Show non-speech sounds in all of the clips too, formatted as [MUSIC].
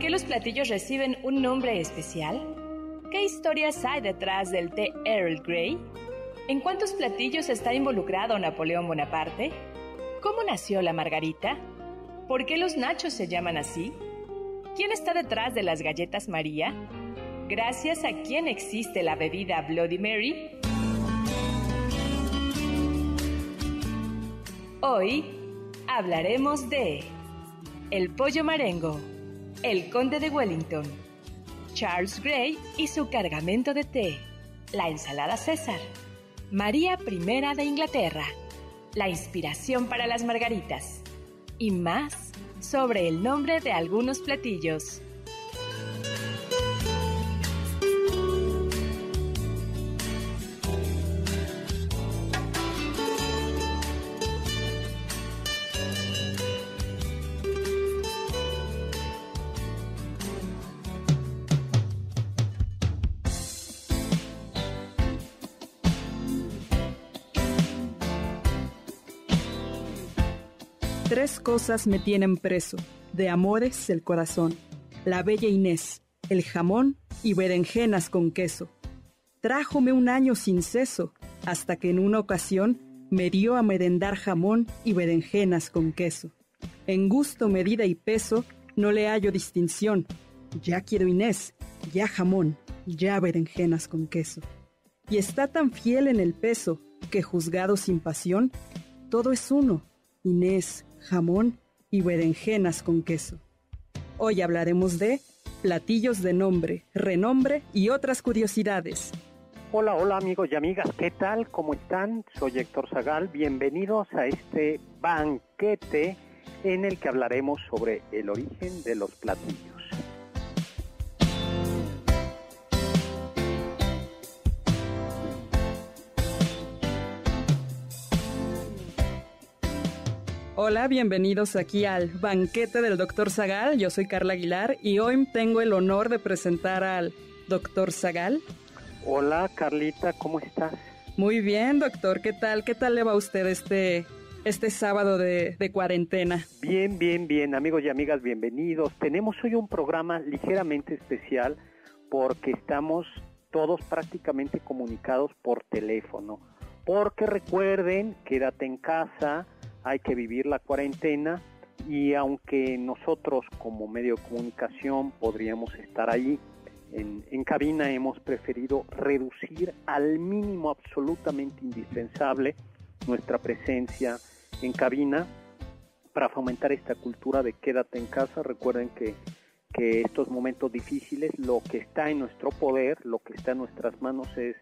Qué los platillos reciben un nombre especial? ¿Qué historias hay detrás del té Earl Grey? ¿En cuántos platillos está involucrado Napoleón Bonaparte? ¿Cómo nació la margarita? ¿Por qué los nachos se llaman así? ¿Quién está detrás de las galletas María? ¿Gracias a quién existe la bebida Bloody Mary? Hoy hablaremos de el pollo marengo el conde de Wellington, Charles Grey y su cargamento de té, la ensalada César, María I de Inglaterra, la inspiración para las margaritas y más sobre el nombre de algunos platillos. Cosas me tienen preso, de amores el corazón, la bella Inés, el jamón y berenjenas con queso. Trájome un año sin ceso, hasta que en una ocasión me dio a merendar jamón y berenjenas con queso. En gusto, medida y peso no le hallo distinción. Ya quiero Inés, ya jamón, ya berenjenas con queso. Y está tan fiel en el peso que juzgado sin pasión, todo es uno, Inés, jamón y berenjenas con queso. Hoy hablaremos de platillos de nombre, renombre y otras curiosidades. Hola, hola amigos y amigas, ¿qué tal? ¿Cómo están? Soy Héctor Zagal, bienvenidos a este banquete en el que hablaremos sobre el origen de los platillos. Hola, bienvenidos aquí al banquete del Dr. Zagal. Yo soy Carla Aguilar y hoy tengo el honor de presentar al Dr. Zagal. Hola, Carlita, ¿cómo estás? Muy bien, doctor. ¿Qué tal? ¿Qué tal le va a usted este, este sábado de, de cuarentena? Bien, bien, bien, amigos y amigas, bienvenidos. Tenemos hoy un programa ligeramente especial porque estamos todos prácticamente comunicados por teléfono. Porque recuerden, quédate en casa, hay que vivir la cuarentena y aunque nosotros como medio de comunicación podríamos estar ahí en, en, cabina, hemos preferido reducir al mínimo absolutamente indispensable nuestra presencia en cabina para fomentar esta cultura de quédate en casa. Recuerden que, que estos momentos difíciles, lo que está en nuestro poder, lo que está en nuestras manos es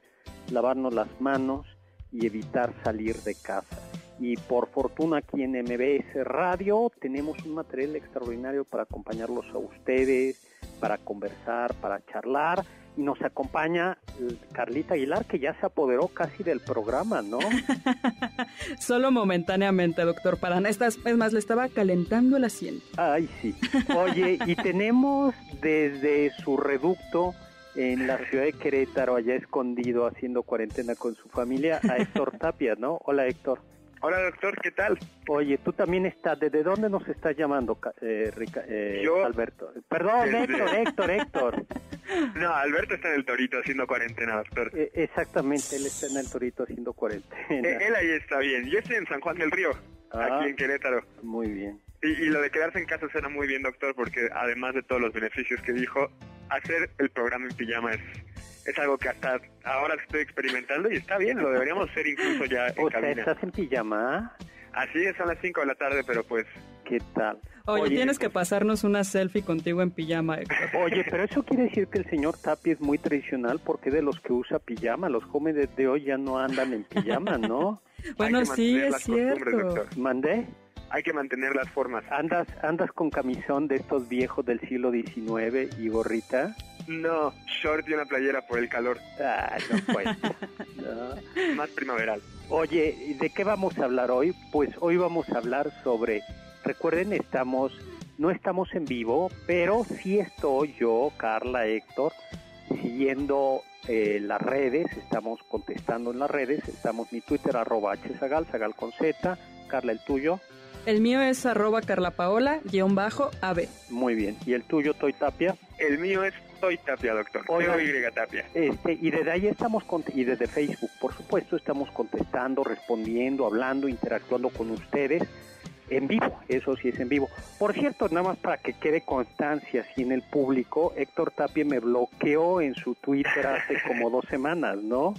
lavarnos las manos y evitar salir de casa y por fortuna aquí en MBS Radio tenemos un material extraordinario para acompañarlos a ustedes, para conversar, para charlar y nos acompaña eh, Carlita Aguilar que ya se apoderó casi del programa, ¿no? [LAUGHS] Solo momentáneamente, doctor Paran. es más, le estaba calentando el asiento. Ay, sí. Oye, y tenemos desde su reducto en la ciudad de Querétaro, allá escondido haciendo cuarentena con su familia, a [LAUGHS] Héctor Tapia, ¿no? Hola Héctor. Hola doctor, ¿qué tal? Oye, tú también estás, ¿desde dónde nos estás llamando, eh, eh, Yo, Alberto? Perdón, Héctor, Héctor, Héctor. [LAUGHS] No, Alberto está en el Torito haciendo cuarentena, doctor. Eh, exactamente, él está en el Torito haciendo cuarentena. él ahí está bien, yo estoy en San Juan del Río, aquí ah, en Querétaro. Muy bien. Y, y, lo de quedarse en casa suena muy bien, doctor, porque además de todos los beneficios que dijo, hacer el programa en pijama es es algo que hasta ahora estoy experimentando y está bien, lo deberíamos hacer incluso ya en o sea, ¿estás en pijama? Así es, son las 5 de la tarde, pero pues... ¿Qué tal? Oye, tienes que pasarnos una selfie contigo en pijama. Oye, pero eso quiere decir que el señor Tapi es muy tradicional porque de los que usa pijama, los jóvenes de hoy ya no andan en pijama, ¿no? [LAUGHS] bueno, sí, es cierto. ¿Mandé? Hay que mantener las formas. ¿Andas, ¿Andas con camisón de estos viejos del siglo XIX y gorrita? No, short y una playera por el calor. Ah, no pues. [LAUGHS] Más primaveral. Oye, ¿de qué vamos a hablar hoy? Pues hoy vamos a hablar sobre, recuerden, estamos, no estamos en vivo, pero sí estoy yo, Carla, Héctor, siguiendo eh, las redes, estamos contestando en las redes, estamos mi Twitter arroba hsagal, sagal con z, Carla el tuyo. El mío es arroba carlapaola, guion bajo, AB. Muy bien. ¿Y el tuyo, Toy Tapia? El mío es Toy Tapia, doctor. Oiga, Y Tapia. Este, y desde ahí estamos, y desde Facebook, por supuesto, estamos contestando, respondiendo, hablando, interactuando con ustedes en vivo, eso sí es en vivo. Por cierto, nada más para que quede constancia así en el público, Héctor Tapia me bloqueó en su Twitter hace como [LAUGHS] dos semanas, ¿no?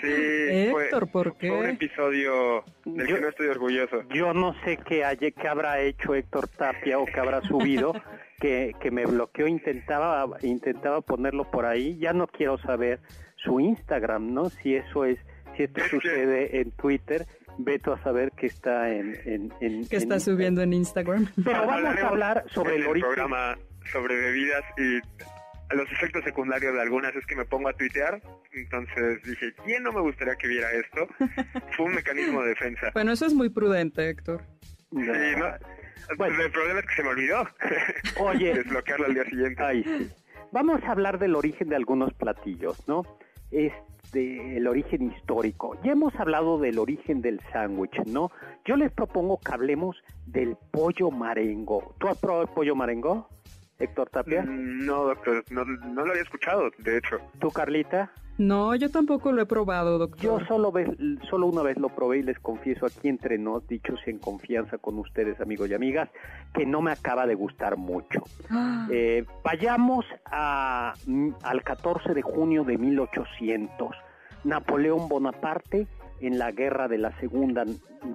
Sí, Héctor, ¿por qué? Fue un episodio del que no estoy orgulloso. Yo no sé qué, haya, qué habrá hecho Héctor Tapia o qué habrá subido, [LAUGHS] que, que me bloqueó, intentaba, intentaba ponerlo por ahí. Ya no quiero saber su Instagram, ¿no? Si eso es, si esto sucede en Twitter, veto a saber qué está en... en, ¿Qué está subiendo en Instagram? Pero vamos a hablar sobre el, origen. programa sobre bebidas y los efectos secundarios de algunas es que me pongo a tuitear, entonces dije, ¿quién no me gustaría que viera esto? [LAUGHS] Fue un mecanismo de defensa. Bueno, eso es muy prudente, Héctor. Sí, ¿no? Bueno, el problema es que se me olvidó. [LAUGHS] Oye. Desbloquearlo al día siguiente. Ay, sí. Vamos a hablar del origen de algunos platillos, ¿no? Este, el origen histórico. Ya hemos hablado del origen del sándwich, ¿no? Yo les propongo que hablemos del pollo marengo. ¿Tú has probado el pollo marengo? Héctor Tapia? Mm, no, doctor, no, lo había escuchado, de hecho. ¿Tú, Carlita? No, yo tampoco lo he probado, doctor. Yo solo, solo una vez lo probé y les confieso aquí entre nos, dichos en confianza con ustedes, amigos y amigas, que no me acaba de gustar mucho. Ah. Eh, vayamos a, al 14 de junio de 1800. Napoleón Bonaparte en la guerra de la segunda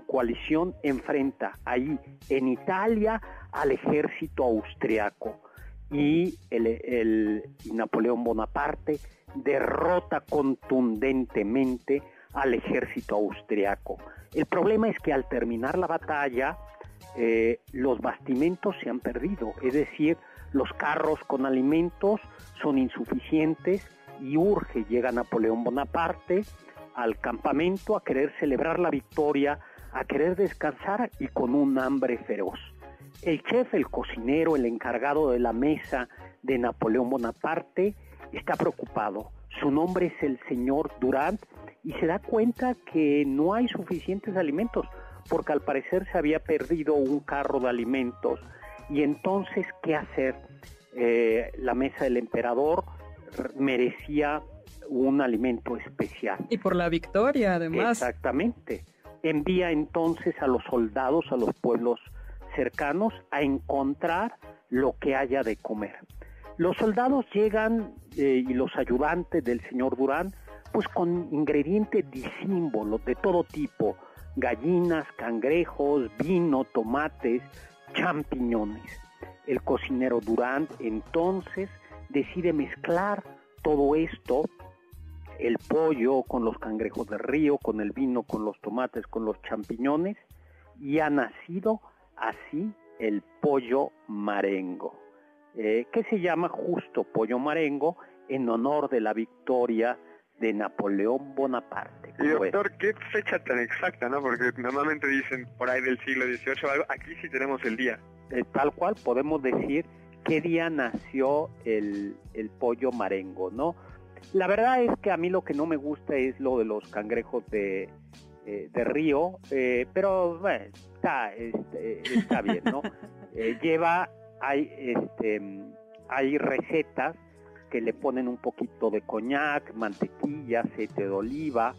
coalición enfrenta ahí en Italia al ejército austriaco y el, Napoleón Bonaparte derrota contundentemente al ejército austriaco. El problema es que al terminar la batalla, eh, los bastimentos se han perdido, es decir, los carros con alimentos son insuficientes y urge, llega Napoleón Bonaparte al campamento a querer celebrar la victoria, a querer descansar y con un hambre feroz. El chef, el cocinero, el encargado de la mesa de Napoleón Bonaparte está preocupado. Su nombre es el señor Durant y se da cuenta que no hay suficientes alimentos porque al parecer se había perdido un carro de alimentos. Y entonces, ¿qué hacer? Eh, la mesa del emperador merecía un alimento especial. Y por la victoria, además. Exactamente. Envía entonces a los soldados a los pueblos cercanos a encontrar lo que haya de comer. Los soldados llegan eh, y los ayudantes del señor Durán, pues con ingredientes disímbolos de todo tipo, gallinas, cangrejos, vino, tomates, champiñones. El cocinero Durán entonces decide mezclar todo esto, el pollo con los cangrejos de río, con el vino, con los tomates, con los champiñones, y ha nacido así el pollo marengo, eh, que se llama justo pollo marengo en honor de la victoria de Napoleón Bonaparte. Y doctor, qué fecha tan exacta, ¿no? Porque normalmente dicen por ahí del siglo XVIII algo, aquí sí tenemos el día. Eh, tal cual podemos decir qué día nació el, el pollo marengo, ¿no? La verdad es que a mí lo que no me gusta es lo de los cangrejos de, eh, de río, eh, pero bueno, está, este, está bien, ¿no? Eh, lleva, hay, este, hay recetas que le ponen un poquito de coñac, mantequilla, aceite de oliva,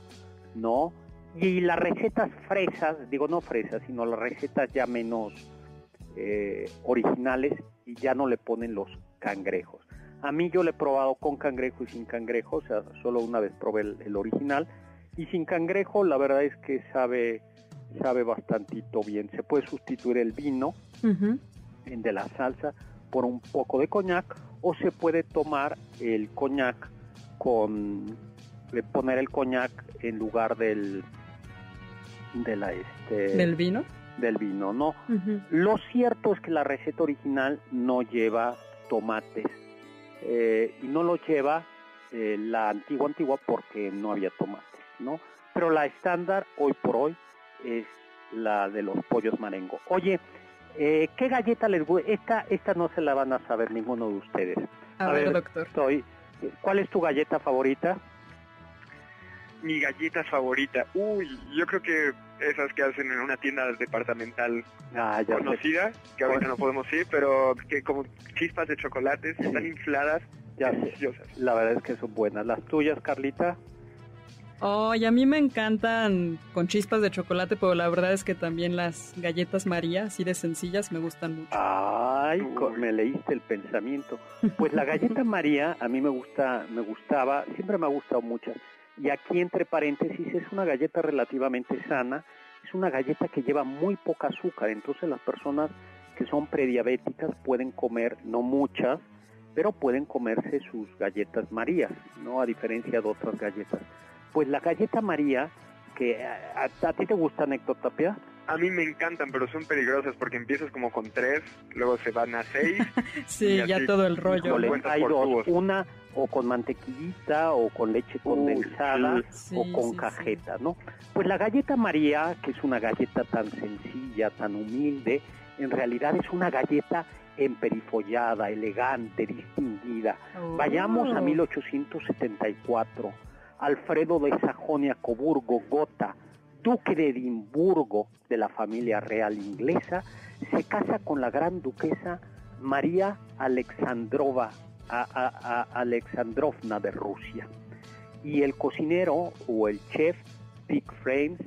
¿no? Y las recetas fresas, digo no fresas, sino las recetas ya menos originales y ya no le ponen los cangrejos. A mí yo le he probado con cangrejo y sin cangrejo, o sea, solo una vez probé el, original. Y sin cangrejo, la verdad es que sabe, sabe bastantito bien. Se puede sustituir el vino de la salsa por un poco de coñac o se puede tomar el coñac con poner el coñac en lugar del de la este del vino del vino no lo cierto es que la receta original no lleva tomates eh, y no lo lleva eh, la antigua antigua porque no había tomates, ¿no? Pero la estándar hoy por hoy es la de los pollos marengo. Oye, eh, ¿qué galleta les gusta? Esta, esta no se la van a saber ninguno de ustedes. A, ver, doctor. Estoy, ¿Cuál es tu galleta favorita? Mi galleta favorita. Uy, yo creo que esas que hacen en una tienda departamental ah, conocida, que ahorita no podemos ir, pero que como chispas de chocolates, están infladas, ya deliciosas. La verdad es que son buenas. ¿Las tuyas, Carlita? Oh, y a mí me encantan con chispas de chocolate, pero la verdad es que también las galletas María, así de sencillas, me gustan mucho. Ay, me leíste el pensamiento. [LAUGHS] Pues la galleta María a mí me gusta, me gustaba, siempre me ha gustado mucho. Y aquí entre paréntesis es una galleta relativamente sana, es una galleta que lleva muy poca azúcar, entonces las personas que son prediabéticas pueden comer, no muchas, pero pueden comerse sus galletas Marías, ¿no? A diferencia de otras galletas. Pues la galleta María, que a, ti te gusta, Héctor Tapia. A mí me encantan, pero son peligrosas porque empiezas como con tres, luego se van a seis. [LAUGHS] sí, ya todo el rollo. hay dos, una o con mantequillita o con leche condensada o con cajeta, ¿no? Pues la galleta María, que es una galleta tan sencilla, tan humilde, en realidad es una galleta emperifollada, elegante, distinguida. Vayamos a 1874. Alfredo de Sajonia-Coburgo Gotha, duque de Edimburgo de la familia real inglesa, se casa con la gran duquesa María Alexandrova a, Alexandrovna de Rusia. Y el cocinero o el chef Pig Frames,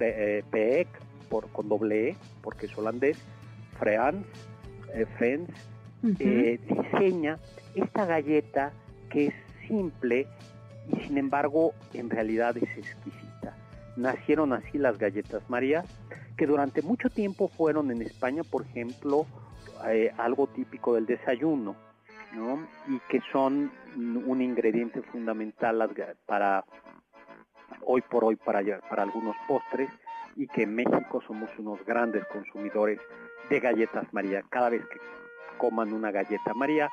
eh, Peek, por, con doble E, porque es holandés, Freans, eh, eh, diseña esta galleta que es simple y sin embargo en realidad es exquisita. Nacieron así las galletas María, que durante mucho tiempo fueron en España, por ejemplo, algo típico del desayuno y que son un ingrediente fundamental para hoy por hoy para, para algunos postres y que en México somos unos grandes consumidores de galletas María. Cada vez que coman una galleta María,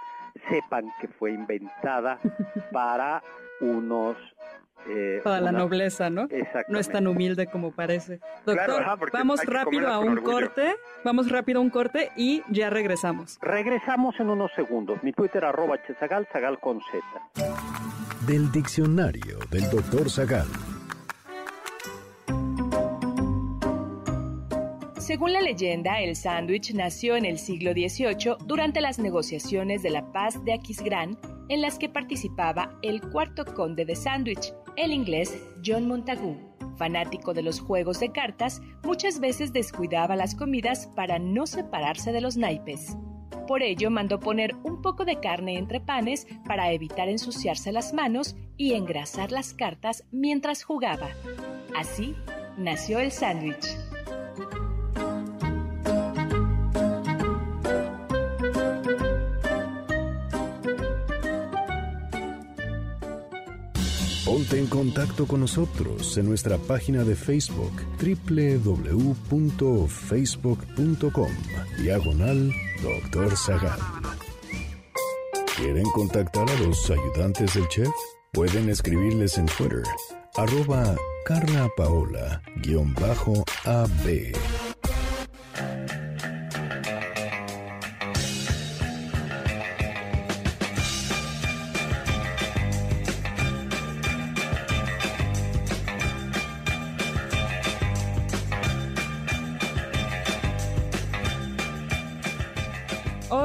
sepan que fue inventada [LAUGHS] para unos eh, Toda la nobleza, ¿no? No es tan humilde como parece. Doctor, vamos rápido a un corte, vamos rápido a un corte y ya regresamos. Regresamos en unos segundos. Mi Twitter arroba chezagal, zagal con Z. Del diccionario del doctor Zagal. Según la leyenda, el sándwich nació en el siglo XVIII durante las negociaciones de la paz de Aquisgrán, en las que participaba el cuarto conde de Sandwich, el inglés John Montagu. Fanático de los juegos de cartas, muchas veces descuidaba las comidas para no separarse de los naipes. Por ello mandó poner un poco de carne entre panes para evitar ensuciarse las manos y engrasar las cartas mientras jugaba. Así nació el sándwich. Ponte en contacto con nosotros en nuestra página de Facebook www.facebook.com Diagonal Doctor Zagal. ¿Quieren contactar a los ayudantes del chef? Pueden escribirles en Twitter arroba Carla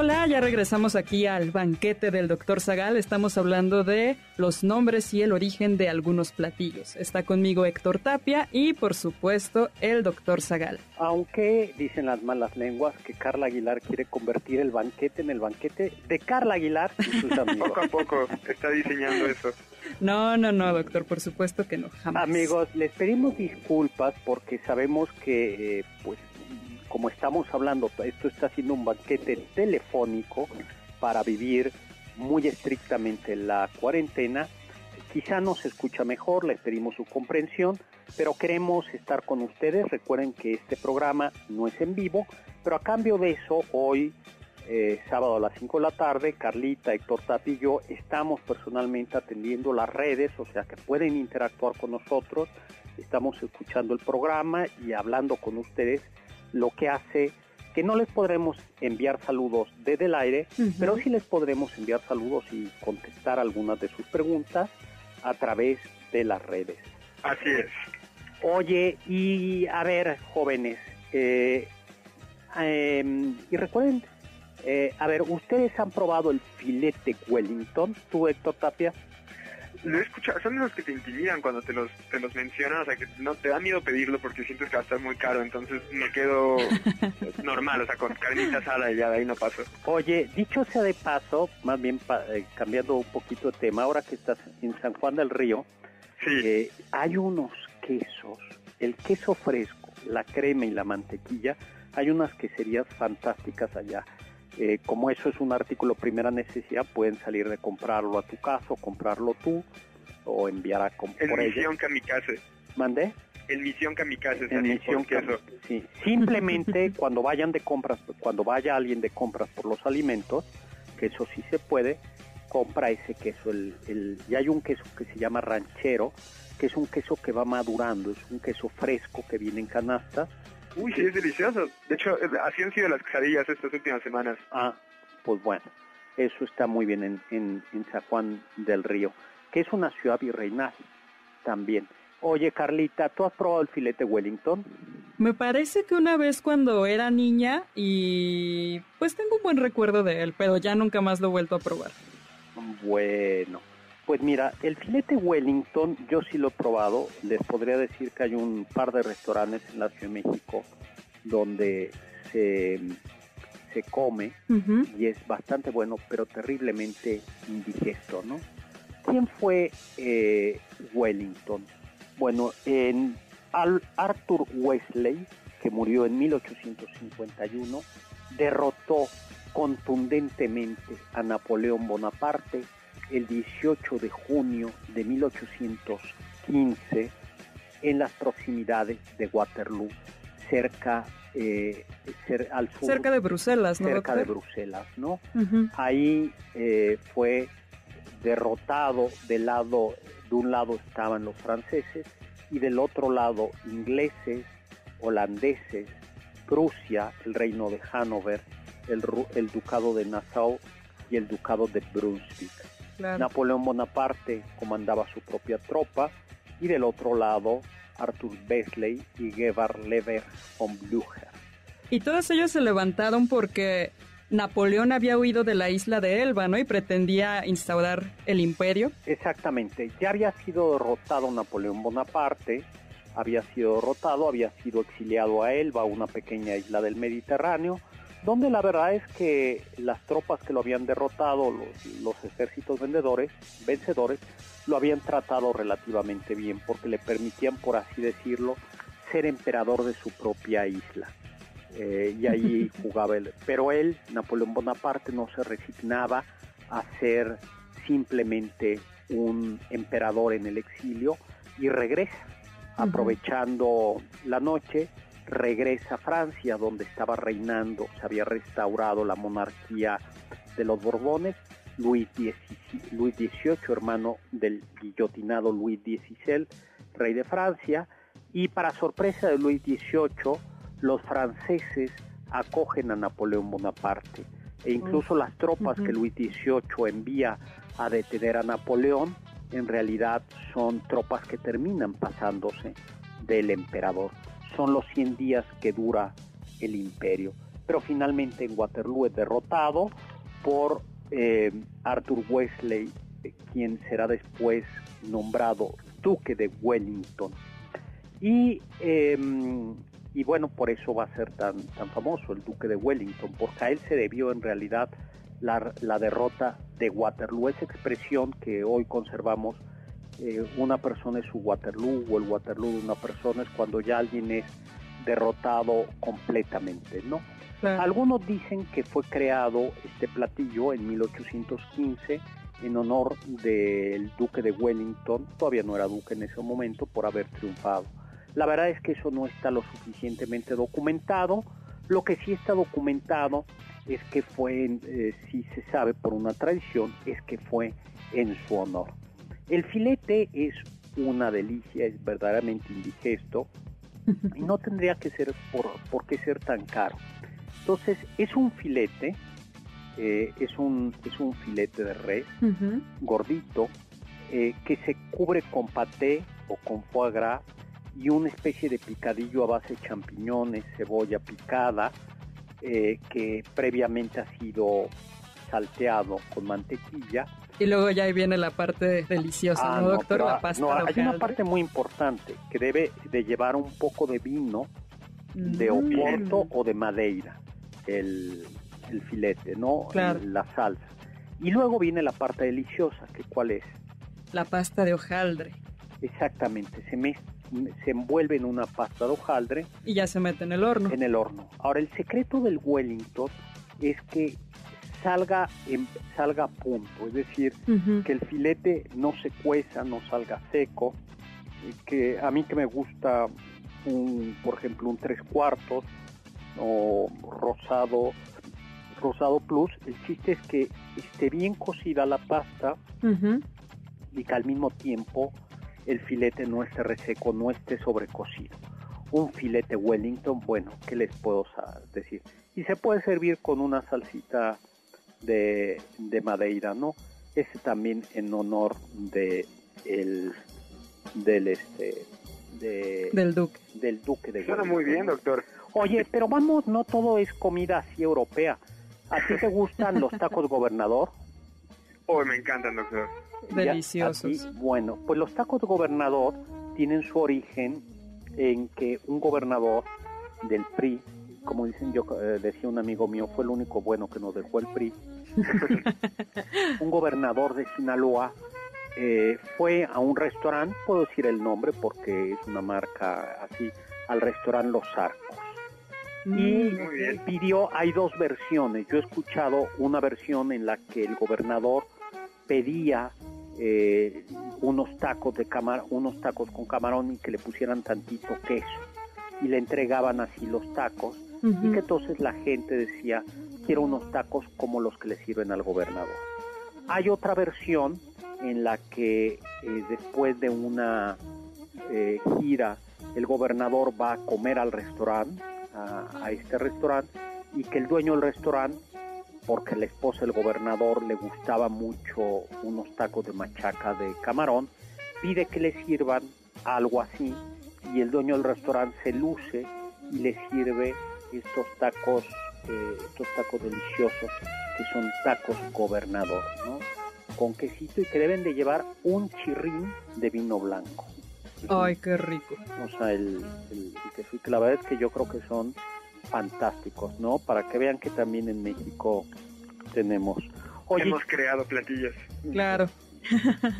Hola, ya regresamos aquí al banquete del doctor Zagal. Estamos hablando de los nombres y el origen de algunos platillos. Está conmigo Héctor Tapia y, por supuesto, el doctor Zagal. Aunque dicen las malas lenguas que Carla Aguilar quiere convertir el banquete en el banquete de Carla Aguilar y sus [LAUGHS] amigos. Poco a poco está diseñando eso. No, no, no, doctor, por supuesto que no, jamás. Amigos, les pedimos disculpas porque sabemos que, eh, pues, como estamos hablando, esto está siendo un banquete telefónico para vivir muy estrictamente la cuarentena. Quizá nos escucha mejor, les pedimos su comprensión, pero queremos estar con ustedes. Recuerden que este programa no es en vivo, pero a cambio de eso, hoy, eh, sábado a las 5 de la tarde, Carlita, Héctor Tapi y yo estamos personalmente atendiendo las redes, o sea que pueden interactuar con nosotros. Estamos escuchando el programa y hablando con ustedes lo que hace que no les podremos enviar saludos desde el aire, pero sí les podremos enviar saludos y contestar algunas de sus preguntas a través de las redes. Así es. Oye, y a ver, jóvenes, eh, em, y recuerden, eh, a ver, ¿ustedes han probado el filete Wellington? ¿Tú, Héctor Tapia? Lo he escuchado, son esos que te intimidan cuando te los, te los mencionan, o sea, que no te da miedo pedirlo porque sientes que va a estar muy caro, entonces me quedo [LAUGHS] normal, o sea, con carnita asada y ya de ahí no paso. Oye, dicho sea de paso, más bien pa- eh, cambiando un poquito de tema, ahora que estás en San Juan del Río, Sí, eh, hay unos quesos, el queso fresco, la crema y la mantequilla, hay unas queserías fantásticas allá. Eh, como eso es un artículo primera necesidad, pueden salir de comprarlo a tu casa o comprarlo tú o enviar a com- en. Misión Kamikaze. ¿Mandé? En Misión Kamikaze. En misión queso. Sí, simplemente [LAUGHS] cuando vayan de compras, cuando vaya alguien de compras por los alimentos, que eso sí se puede, compra ese queso. El, el, y hay un queso que se llama ranchero, que es un queso que va madurando, es un queso fresco que viene en canastas. Uy, sí, es delicioso. De hecho, así han sido las quesadillas estas últimas semanas. Ah, pues bueno, eso está muy bien en, en, en San Juan del Río, que es una ciudad virreinal también. Oye, Carlita, ¿tú has probado el filete Wellington? Me parece que una vez cuando era niña y pues tengo un buen recuerdo de él, pero ya nunca más lo he vuelto a probar. Bueno, pues mira, el filete Wellington yo sí lo he probado. Les podría decir que hay un par de restaurantes en la Ciudad de México donde se, se come y es bastante bueno, pero terriblemente indigesto, ¿no? ¿Quién fue eh, Wellington? Bueno, en Al- Arthur Wesley, que murió en 1851, derrotó contundentemente a Napoleón Bonaparte el 18 de junio de 1815 en las proximidades de Waterloo, cerca eh, cer- al sur, Cerca de Bruselas, ¿no? cerca de? Bruselas, ¿no? Ahí eh, fue derrotado del lado, de un lado estaban los franceses y del otro lado ingleses, holandeses, Prusia, el reino de Hannover, el, el ducado de Nassau y el ducado de Brunswick. Claro. Napoleón Bonaparte comandaba su propia tropa y del otro lado Arthur Besley y Gebhard Lever von Blücher. Y todos ellos se levantaron porque Napoleón había huido de la isla de Elba, ¿no? Y pretendía instaurar el imperio. Exactamente, ya había sido derrotado Napoleón Bonaparte, había sido derrotado, había sido exiliado a Elba, una pequeña isla del Mediterráneo, donde la verdad es que las tropas que lo habían derrotado, los, los ejércitos vendedores, vencedores, lo habían tratado relativamente bien porque le permitían, por así decirlo, ser emperador de su propia isla. Eh, y ahí [LAUGHS] jugaba él. Pero él, Napoleón Bonaparte, no se resignaba a ser simplemente un emperador en el exilio y regresa, aprovechando la noche, regresa a Francia, donde estaba reinando, se había restaurado la monarquía de los Borbones, Luis Luis XVIII, hermano del guillotinado Luis XVI, rey de Francia, y para sorpresa de Luis XVIII, los franceses acogen a Napoleón Bonaparte, e incluso las tropas que Luis XVIII envía a detener a Napoleón, en realidad son tropas que terminan pasándose del emperador. Son los 100 días que dura el imperio. pero finalmente en Waterloo es derrotado por eh, Arthur Wesley, quien será después nombrado Duque de Wellington. Y, em, y bueno, por eso va a ser tan, tan famoso el Duque de Wellington, porque a él se debió en realidad la, la derrota de Waterloo, esa expresión que hoy conservamos, eh, una persona es su Waterloo o el Waterloo de una persona es cuando ya alguien es derrotado completamente, ¿no? Algunos dicen que fue creado este platillo en 1815 en honor del duque de Wellington, todavía no era duque en ese momento, por haber triunfado. La verdad es que eso no está lo suficientemente documentado. Lo que sí está documentado es que fue, eh, si se sabe por una tradición, es que fue en su honor. El filete es una delicia, es verdaderamente indigesto y no tendría que ser por, por qué ser tan caro. Entonces, es un filete, eh, es, un, es un filete de res gordito eh, que se cubre con paté o con foie gras y una especie de picadillo a base de champiñones, cebolla picada, eh, que previamente ha sido salteado con mantequilla. Y luego ya ahí viene la parte deliciosa, Ah, ¿no, doctor? la ah, pasta no, hay una parte muy importante que debe de llevar un poco de vino de Mm. Oporto o de Madeira, el, el filete, ¿no? Claro. La salsa. Y luego viene la parte deliciosa, que cuál es? La pasta de hojaldre. Exactamente, se, mez- se envuelve en una pasta de hojaldre Y ya se mete en el horno. en el horno. Ahora, el secreto del Wellington es que salga, en- salga a punto, es decir, que el filete no se cueza, no salga seco, que a mí que me gusta un, por ejemplo, un tres cuartos o rosado, rosado plus, el chiste es que esté bien cocida la pasta y que al mismo tiempo el filete no esté reseco, no esté sobrecocido. Un filete Wellington, bueno, ¿qué les puedo decir? Y se puede servir con una salsita de, de madeira, ¿no? Ese también en honor de el del este de, Del duque. del duque de Suena muy bien, doctor. Oye, pero vamos, no todo es comida así europea. ¿A ti te gustan los tacos gobernador? Oh, me encantan, doctor. Deliciosos. bueno, pues los tacos gobernador tienen su origen en que un gobernador del PRI, como dicen yo, eh, decía un amigo mío, fue el único bueno que nos dejó el PRI, [LAUGHS] un gobernador de Sinaloa eh, fue a un restaurante, puedo decir el nombre porque es una marca así, al restaurante Los Arcos. Y Mm, bien. pidió, hay dos versiones. Yo he escuchado una versión en la que el gobernador pedía eh, unos tacos de camar, unos tacos con camarón y que le pusieran tantito queso y le entregaban así los tacos y que entonces la gente decía quiero unos tacos como los que le sirven al gobernador. Hay otra versión en la que eh, después de una eh, gira el gobernador va a comer al restaurante, a, a este restaurante, y que el dueño del restaurante, porque la esposa del gobernador le gustaba mucho unos tacos de machaca de camarón, pide que le sirvan algo así, y el dueño del restaurante se luce y le sirve estos tacos, eh, estos tacos deliciosos, que son tacos gobernador, ¿no? Con quesito y que deben de llevar un chirrín de vino blanco. Ay, qué rico. O sea, el, el, el queso, y que la verdad es que yo creo que son fantásticos, ¿no? Para que vean que también en México tenemos. Oye, Hemos creado platillos. Claro.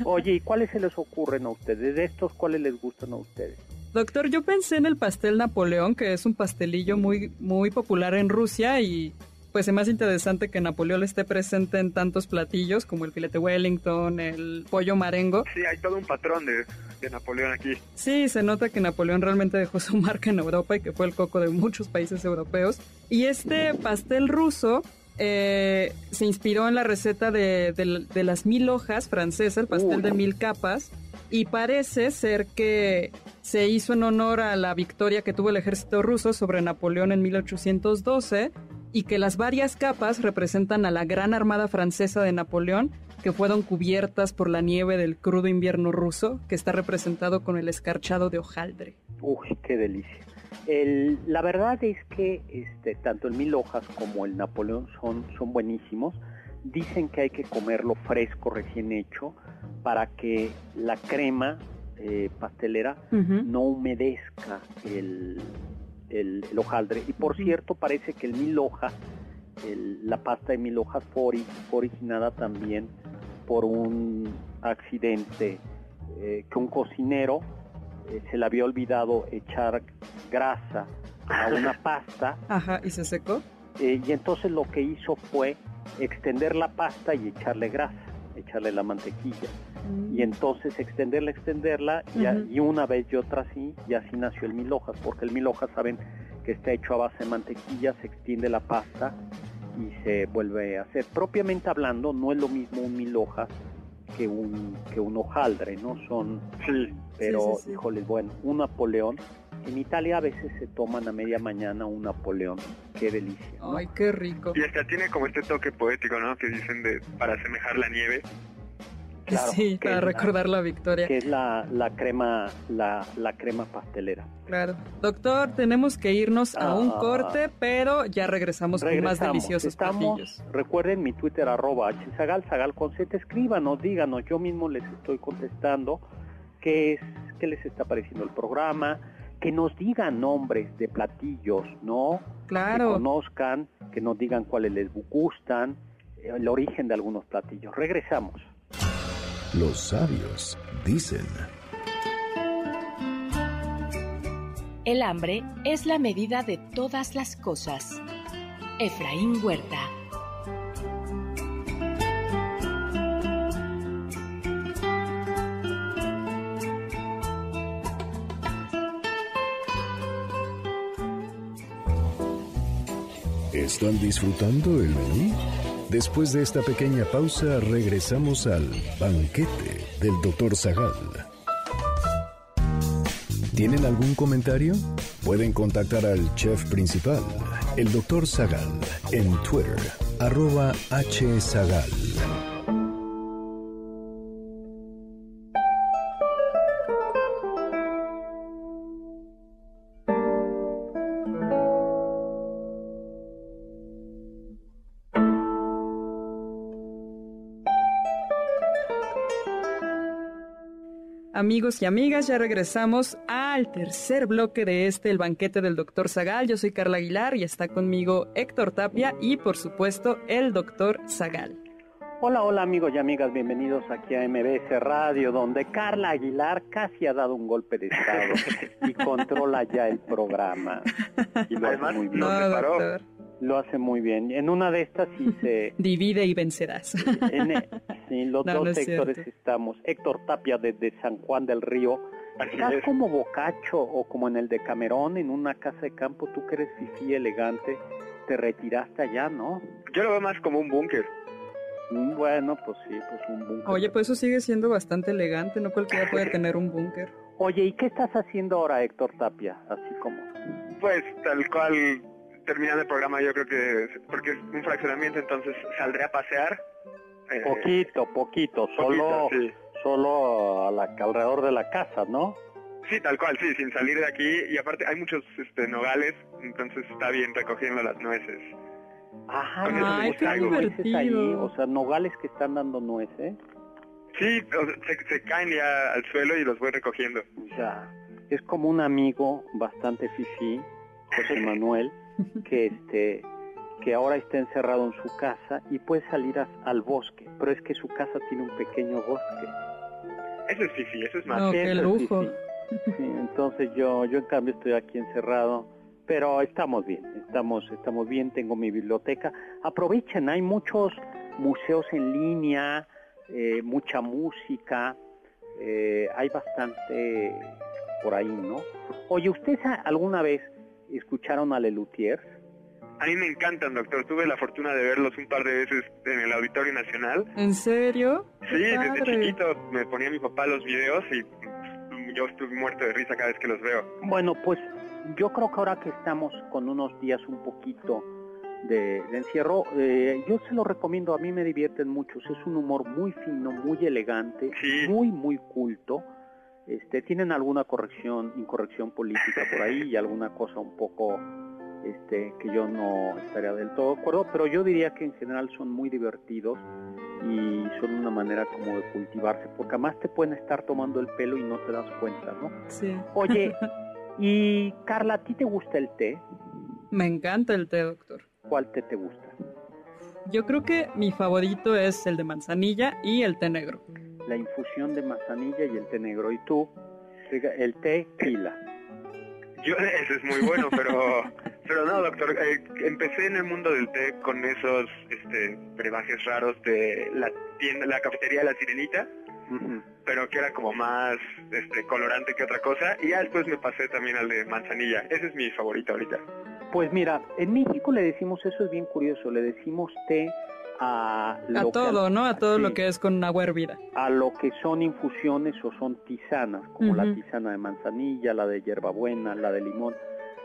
oye, ¿y cuáles se les ocurren a ustedes? De estos, ¿cuáles les gustan a ustedes? Doctor, yo pensé en el pastel Napoleón, que es un pastelillo muy, muy popular en Rusia y pues es más interesante que Napoleón esté presente en tantos platillos como el filete Wellington, el pollo marengo. Sí, hay todo un patrón de, de Napoleón aquí. Sí, se nota que Napoleón realmente dejó su [LAUGHS] marca en Europa y que fue el coco de muchos países europeos. Y este pastel ruso eh, se inspiró en la receta de, de- de las mil hojas francesa, el pastel de mil capas. Y parece ser que se hizo en honor a la victoria que tuvo el ejército ruso sobre Napoleón en 1812 y que las varias capas representan a la gran armada francesa de Napoleón que fueron cubiertas por la nieve del crudo invierno ruso, que está representado con el escarchado de hojaldre. Uy, qué delicia. El, la verdad es que este, tanto el mil hojas como el Napoleón son, son buenísimos. Dicen que hay que comerlo fresco, recién hecho, para que la crema eh, pastelera no humedezca el, el, hojaldre. Y por cierto, parece que el mil hojas, la pasta de mil hojas fue, originada también por un accidente eh, que un cocinero eh, se le había olvidado echar grasa a una [LAUGHS] pasta. Ajá, ¿y se secó? Eh, y entonces lo que hizo fue extender la pasta y echarle grasa, echarle la mantequilla. Mm. Y entonces extenderla, extenderla, y, una vez y otra así, y así nació el mil hojas, porque el mil hojas saben que está hecho a base de mantequilla, se extiende la pasta y se vuelve a hacer. Propiamente hablando, no es lo mismo un mil hojas que un, que un hojaldre, ¿no? Son, sí, pero, híjoles, bueno, un Napoleón. En Italia a veces se toman a media mañana un Napoleón. Qué delicia. Ay, qué rico. Y hasta tiene como este toque poético, ¿no? Que dicen de para asemejar la nieve sí, para recordar la, victoria. Que es la, la crema, la, la, crema pastelera. Claro. Doctor, tenemos que irnos a un ah. corte, pero ya regresamos, con más deliciosos Estamos, Recuerden mi Twitter, arroba hzagal, zagal con Z, escríbanos, díganos, yo mismo les estoy contestando qué es, qué les está pareciendo el programa, que nos digan nombres de platillos, ¿no? Claro. Que conozcan, que nos digan cuáles les gustan, el origen de algunos platillos. Regresamos. Los sabios dicen. El hambre es la medida de todas las cosas. Efraín Huerta. ¿Están disfrutando el menú? Después de esta pequeña pausa, regresamos al banquete del Dr. Zagal. ¿Tienen algún comentario? Pueden contactar al chef principal, el Dr. Zagal, en Twitter, arroba hzagal. Amigos y amigas, ya regresamos al tercer bloque de este, el banquete del doctor Zagal. Yo soy Carla Aguilar y está conmigo Héctor Tapia y por supuesto el doctor Zagal. Hola, hola amigos y amigas, bienvenidos aquí a MBS Radio, donde Carla Aguilar casi ha dado un golpe de estado [LAUGHS] y controla ya el programa. Y lo hace muy bien. No, lo hace muy bien. En una de estas sí se... [LAUGHS] Divide y vencerás. En, e, sí, los dos sectores estamos. Héctor Tapia desde San Juan del Río. Estás como Bocacho o como en el de Camerón, en una casa de campo, tú que eres fifí elegante, te retiraste allá, ¿no? Yo lo veo más como un búnker. Mm, bueno, pues sí, pues un búnker. Oye, pues eso sigue siendo bastante elegante, no cualquiera puede [LAUGHS] tener un búnker. Oye, ¿y qué estás haciendo ahora, Héctor Tapia? Así como... Pues tal cual terminando el programa yo creo que, porque es un fraccionamiento, entonces saldré a pasear. Eh, poquito, poquito, solo, solo alrededor de la casa, ¿no? Sí, tal cual, sí, sin salir de aquí. Y aparte hay muchos este, nogales, entonces está bien recogiendo las nueces. Ajá, Ay, qué divertido. o sea, nogales que están dando nueces. Sí, se, se, caen ya al suelo y los voy recogiendo. Ya, es como un amigo bastante fifí, José [LAUGHS] Manuel, que este que ahora está encerrado en su casa y puede salir al bosque, pero es que su casa tiene un pequeño bosque. Eso es fifi, eso es más. No, qué lujo. entonces yo yo en cambio estoy aquí encerrado, pero estamos bien, estamos estamos bien, tengo mi biblioteca. Aprovechen, hay muchos museos en línea, eh, mucha música, eh, hay bastante por ahí, ¿no? Oye, ¿usted alguna vez escucharon a Lelutier? A mí me encantan, doctor. Tuve la fortuna de verlos un par de veces en el Auditorio Nacional. ¿En serio? Sí, desde chiquito me ponía mi papá los videos y yo estuve muerto de risa cada vez que los veo. Bueno, pues yo creo que ahora que estamos con unos días un poquito de, encierro, eh, yo se lo recomiendo, a mí me divierten mucho, es un humor muy fino, muy elegante, muy, muy culto, Este, tienen alguna corrección, incorrección política por ahí y alguna cosa un poco este, que yo no estaría del todo de acuerdo, pero yo diría que en general son muy divertidos y son una manera como de cultivarse, porque además te pueden estar tomando el pelo y no te das cuenta, ¿no? Sí. Oye, [LAUGHS] y Carla, ¿a ti te gusta el té? Me encanta el té, doctor. ¿Cuál té te gusta? Yo creo que mi favorito es el de manzanilla y el té negro. La infusión de manzanilla y el té negro. ¿Y tú? El té quila. Yo, ese es muy bueno, pero [LAUGHS] pero no, doctor. Eh, empecé en el mundo del té con esos este, brebajes raros de la tienda, la cafetería de la Sirenita, pero que era como más este, colorante que otra cosa. Y ya después me pasé también al de manzanilla. Ese es mi favorito ahorita. Pues mira, en México le decimos, eso es bien curioso, le decimos té a... a todo, ¿no? A todo lo que es con agua hervida. A lo que son infusiones o son tisanas, como la tisana de manzanilla, la de hierbabuena, la de limón.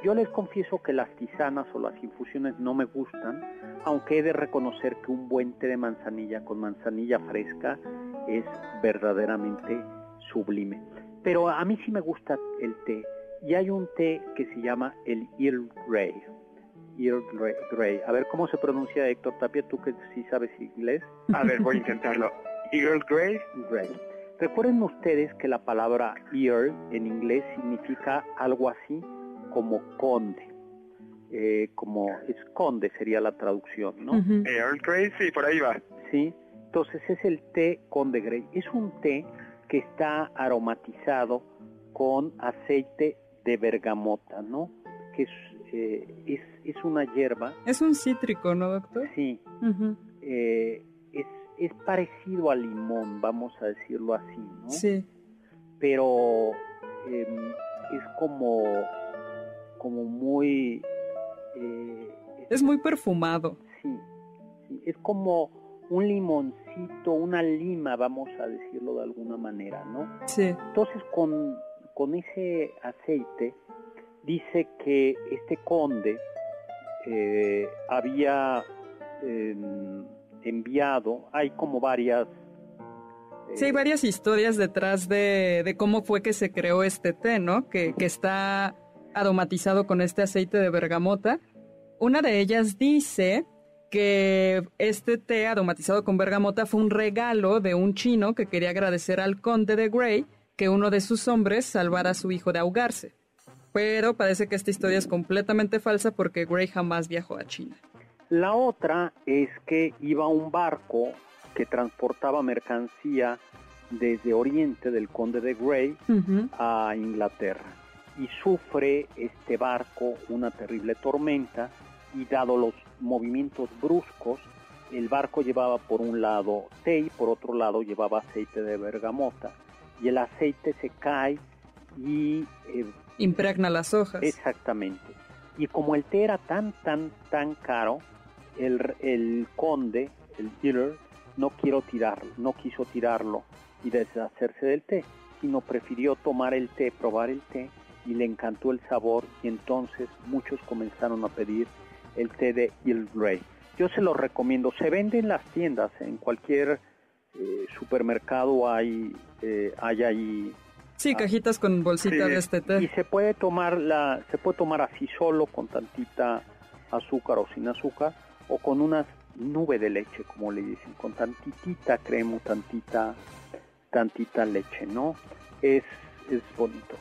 Yo les confieso que las tisanas o las infusiones no me gustan, aunque he de reconocer que un buen té de manzanilla con manzanilla fresca es verdaderamente sublime. Pero a mí sí me gusta el té y hay un té que se llama el Earl Grey. Earl Grey. A ver, ¿cómo se pronuncia Héctor Tapia? Tú que sí sabes inglés. A ver, voy a intentarlo. [LAUGHS] Earl Grey. Grey. Recuerden ustedes que la palabra Earl en inglés significa algo así como conde. Eh, como esconde sería la traducción, ¿no? Earl Grey, sí, por ahí va. Sí, entonces es el té Conde Grey. Es un té que está aromatizado con aceite de bergamota, ¿no? Que es, eh, es, es, una hierba. Es un cítrico, ¿no, doctor? Sí. Eh, es, es parecido al limón, vamos a decirlo así, ¿no? Sí. Pero em, es como como muy... Eh, es muy perfumado. Sí, sí, es como un limoncito, una lima, vamos a decirlo de alguna manera, ¿no? Sí. Entonces con, con ese aceite dice que este conde eh, había em, enviado, hay como varias... sí, hay varias historias detrás de, de, cómo fue que se creó este té, ¿no? Que, que está aromatizado con este aceite de bergamota. Una de ellas dice que este té aromatizado con bergamota fue un regalo de un chino que quería agradecer al conde de Grey que uno de sus hombres salvara a su hijo de ahogarse. Pero parece que esta historia es completamente falsa porque Grey jamás viajó a China. La otra es que iba un barco que transportaba mercancía desde Oriente del conde de Grey a Inglaterra y sufre este barco una terrible tormenta y dado los movimientos bruscos, el barco llevaba por un lado té y por otro lado llevaba aceite de bergamota y el aceite se cae y... Eh, Impregna las hojas. Exactamente. Y como el té era tan, tan, tan caro, el, el conde, el dealer, no, quiero tirarlo, no quiso tirarlo y deshacerse del té, sino prefirió tomar el té, probar el té y le encantó el sabor y entonces muchos comenzaron a pedir el té de Earl Grey. Yo se lo recomiendo, se vende en las tiendas, en cualquier eh, supermercado hay, eh, hay ahí Sí, cajitas con bolsita de este té. Y se puede tomar la, se puede tomar así solo con tantita azúcar o sin azúcar o con una nube de leche, como le dicen, con tantitita crema, tantita, tantita leche, ¿no? Es, es bonito.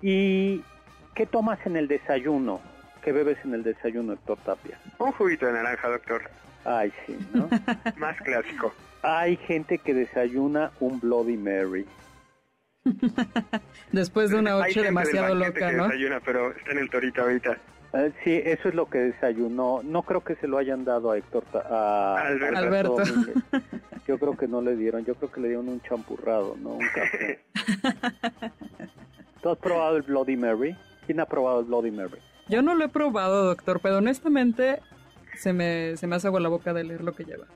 ¿Y qué tomas en el desayuno? ¿Qué bebes en el desayuno, doctor Tapia? Un juguito de naranja, doctor. Ay, sí, ¿no? [LAUGHS] Más clásico. Hay gente que desayuna un Bloody Mary. [LAUGHS] Después de una noche demasiado loca, ¿no? desayuna, pero está en el torito ahorita. Uh, sí, eso es lo que desayunó. No creo que se lo hayan dado a Héctor. A Alberto. Alberto. [LAUGHS] Yo creo que no le dieron. Yo creo que le dieron un champurrado, ¿no? Un café. [LAUGHS] ¿Tú has probado el Bloody Mary? ¿Quién ha probado el Bloody Mary? Yo no lo he probado, doctor, pero honestamente se me, se me hace agua la boca de leer lo que lleva.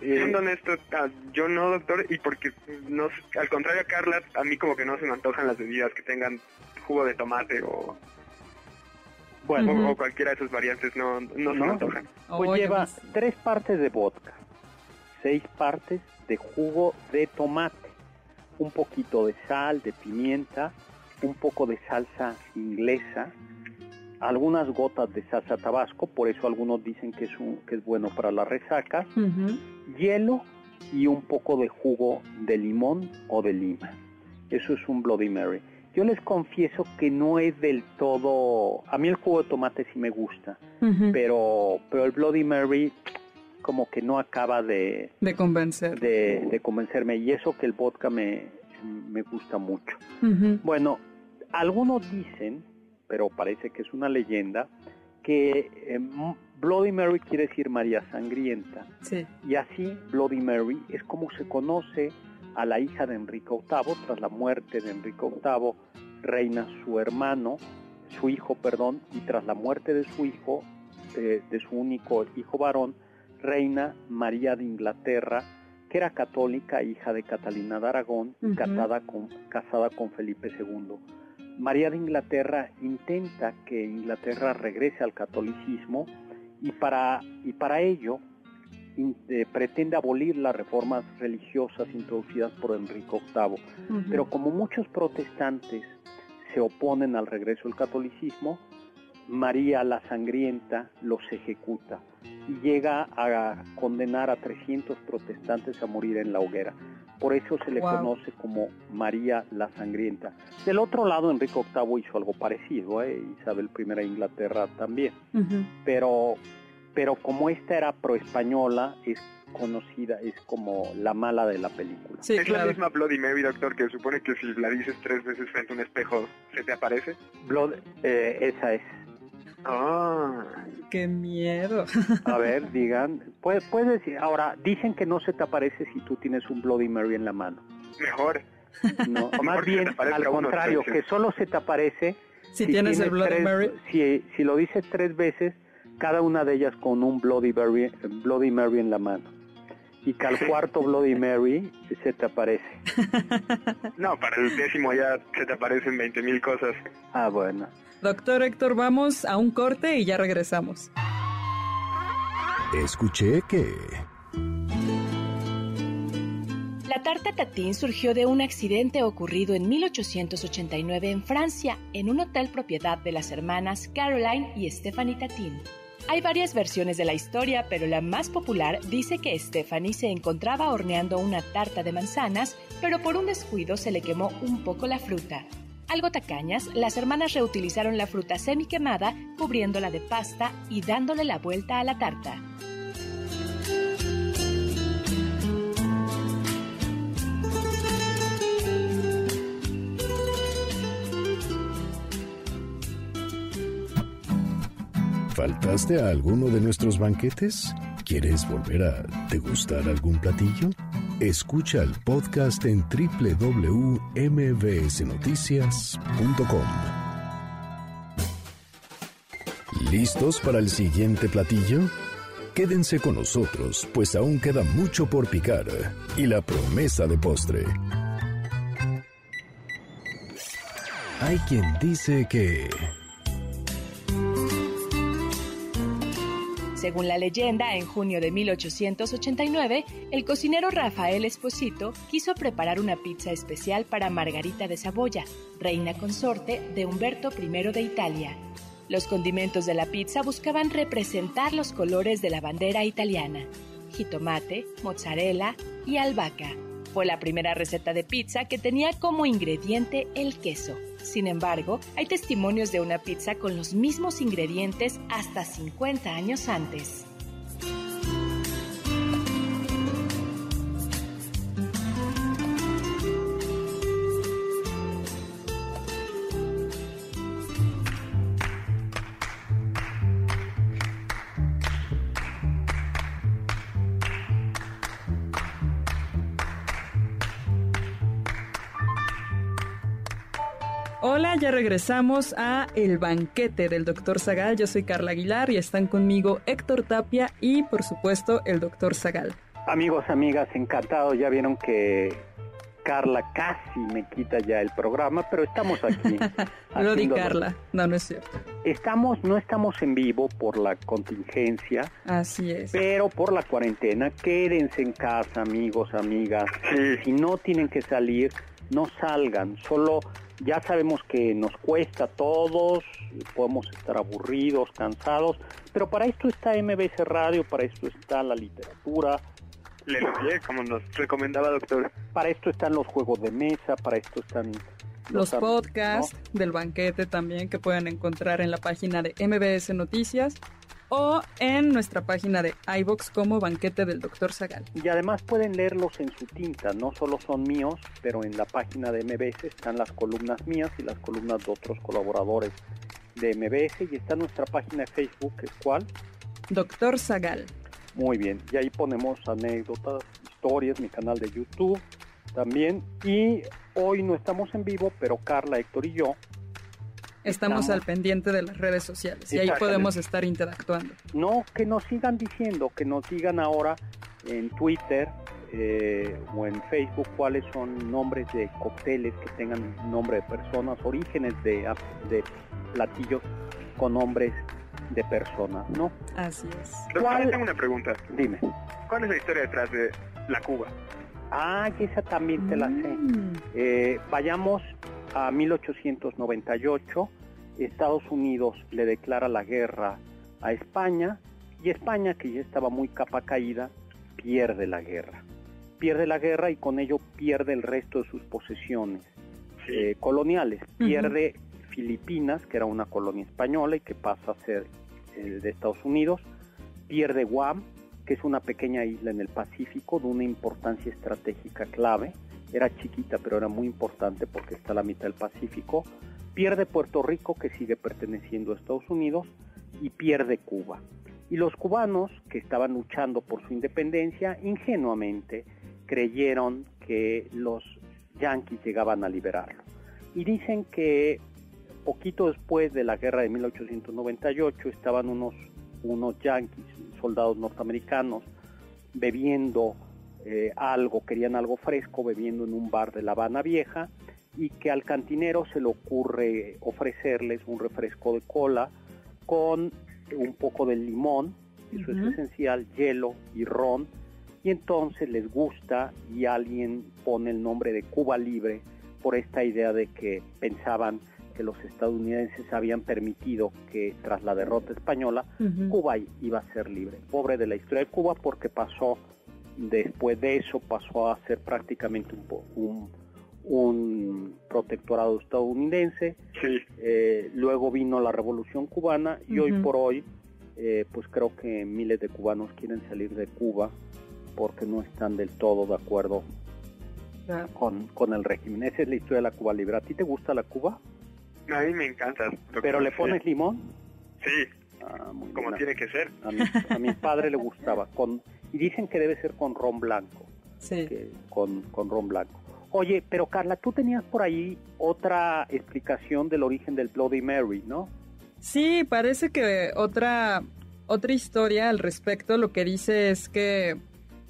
Eh, Siendo honesto, ah, yo no, doctor, y porque no, al contrario a Carla, a mí como que no se me antojan las bebidas que tengan jugo de tomate o bueno, o, cualquiera de sus variantes no, no, se me antojan. Pues lleva tres partes de vodka, seis partes de jugo de tomate, un poquito de sal, de pimienta, un poco de salsa inglesa, algunas gotas de salsa tabasco, por eso algunos dicen que es, que es bueno para la resaca, hielo y un poco de jugo de limón o de lima. Eso es un Bloody Mary. Yo les confieso que no es del todo... A mí el jugo de tomate sí me gusta, pero, pero el Bloody Mary como que no acaba de... De convencer. De, convencerme. Y eso que el vodka me, me gusta mucho. Bueno, algunos dicen, pero parece que es una leyenda, que em, Bloody Mary quiere decir María Sangrienta. Sí. Y así Bloody Mary es como se conoce a la hija de Enrique VIII, tras la muerte de Enrique VIII, reina su hermano, su hijo, perdón, y tras la muerte de su hijo, de, su único hijo varón, reina María de Inglaterra, que era católica, hija de Catalina de Aragón, casada, con, casada con Felipe II. María de Inglaterra intenta que Inglaterra regrese al catolicismo y para, y para ello eh, pretende abolir las reformas religiosas introducidas por Enrique VIII. Pero como muchos protestantes se oponen al regreso del catolicismo, María la Sangrienta los ejecuta y llega a condenar a 300 protestantes a morir en la hoguera. Por eso se le conoce como María la Sangrienta. Del otro lado, Enrique VIII hizo algo parecido, ¿eh? Isabel I de Inglaterra también. Pero pero como esta era pro-española, es conocida, es como la mala de la película. ¿Es la misma Bloody Mary, doctor, que supone que si la dices tres veces frente a un espejo, ¿se te aparece? Blood, eh, esa es. Ah. ¡Qué miedo! A [LAUGHS] ver, digan, puedes, puedes decir, ahora, dicen que no se te aparece si tú tienes un Bloody Mary en la mano. Mejor. No, [LAUGHS] más bien, al contrario, que solo se te aparece si, tienes, el Bloody Mary. Si, si lo dices tres veces, cada una de ellas con un Bloody Mary, Bloody Mary en la mano. Y que al cuarto Bloody Mary se te aparece. [LAUGHS] No, para el décimo ya se te aparecen 20 mil cosas. Ah, bueno. Doctor Héctor, vamos a un corte y ya regresamos. Escuché que... La tarta tatín surgió de un accidente ocurrido en 1889 en Francia, en un hotel propiedad de las hermanas Caroline y Stephanie Tatin. Hay varias versiones de la historia, pero la más popular dice que Stephanie se encontraba horneando una tarta de manzanas, pero por un descuido se le quemó un poco la fruta. Algo tacañas, las hermanas reutilizaron la fruta semi quemada, cubriéndola de pasta y dándole la vuelta a la tarta. ¿Faltaste a alguno de nuestros banquetes? ¿Quieres volver a degustar algún platillo? Escucha el podcast en www.mbsnoticias.com. ¿Listos para el siguiente platillo? Quédense con nosotros, pues aún queda mucho por picar y la promesa de postre. Hay quien dice que... Según la leyenda, en junio de 1889, el cocinero Rafael Esposito quiso preparar una pizza especial para Margarita de Saboya, reina consorte de Humberto I de Italia. Los condimentos de la pizza buscaban representar los colores de la bandera italiana: jitomate, mozzarella y albahaca. Fue la primera receta de pizza que tenía como ingrediente el queso. Sin embargo, hay testimonios de una pizza con los mismos ingredientes hasta 50 años antes. Ya regresamos a El Banquete del Dr. Zagal. Yo soy Carla Aguilar y están conmigo Héctor Tapia y, por supuesto, el Dr. Zagal. Amigos, amigas, encantados. Ya vieron que Carla casi me quita ya el programa, pero estamos aquí. [LAUGHS] no di Carla, no, no es cierto. Estamos, no estamos en vivo por la contingencia. Así es. Pero por la cuarentena, quédense en casa, amigos, amigas. Si no tienen que salir, no salgan, solo ya sabemos que nos cuesta a todos, podemos estar aburridos, cansados, pero para esto está MBS Radio, para esto está la literatura. Le como nos recomendaba doctor. Para esto están los juegos de mesa, para esto están los, podcasts del banquete también que pueden encontrar en la página de MBS Noticias o en nuestra página de iBox como Banquete del Dr. Zagal. Y además pueden leerlos en su tinta, no solo son míos, pero en la página de MBS están las columnas mías y las columnas de otros colaboradores de MBS y está nuestra página de Facebook, cuál? Doctor Zagal. Muy bien, y ahí ponemos anécdotas, historias, mi canal de YouTube también. Y hoy no estamos en vivo, pero Carla, Héctor y yo Estamos, al pendiente de las redes sociales y ahí podemos estar interactuando. No, que nos sigan diciendo, que nos digan ahora en Twitter eh, o en Facebook cuáles son nombres de cócteles que tengan nombre de personas, orígenes de, de platillos con nombres de personas, ¿no? Así es. ¿Cuál? tengo una pregunta. Dime. ¿Cuál es la historia detrás de la Cuba? Ah, esa también te la sé. Mm. Eh, vayamos a 1898, Estados Unidos le declara la guerra a España y España, que ya estaba muy capa caída, pierde la guerra. Pierde la guerra y con ello pierde el resto de sus posesiones eh, coloniales. Pierde Filipinas, que era una colonia española y que pasa a ser eh, de Estados Unidos. Pierde Guam, que es una pequeña isla en el Pacífico de una importancia estratégica clave era chiquita pero era muy importante porque está a la mitad del Pacífico, pierde Puerto Rico que sigue perteneciendo a Estados Unidos y pierde Cuba. Y los cubanos que estaban luchando por su independencia ingenuamente creyeron que los yanquis llegaban a liberarlo. Y dicen que poquito después de la guerra de 1898 estaban unos, unos yanquis, soldados norteamericanos, bebiendo eh, algo, querían algo fresco bebiendo en un bar de La Habana Vieja y que al cantinero se le ocurre ofrecerles un refresco de cola con un poco de limón, eso es esencial, hielo y ron, y entonces les gusta y alguien pone el nombre de Cuba Libre por esta idea de que pensaban que los estadounidenses habían permitido que tras la derrota española Cuba iba a ser libre. Pobre de la historia de Cuba porque pasó Después de eso pasó a ser prácticamente un, un, protectorado estadounidense. Eh, luego vino la Revolución Cubana y hoy por hoy, eh, pues creo que miles de cubanos quieren salir de Cuba porque no están del todo de acuerdo con, con, el régimen. Esa es la historia de la Cuba Libre. ¿A ti te gusta la Cuba? A mí me encanta. ¿Pero le pones limón? Sí, ah, como tiene que ser. A mi, a mi padre le gustaba. [LAUGHS] Con, y dicen que debe ser con ron blanco. Sí. con, con ron blanco. Oye, pero Carla, tú tenías por ahí otra explicación del origen del Bloody Mary, ¿no? Sí, parece que otra, otra historia al respecto lo que dice es que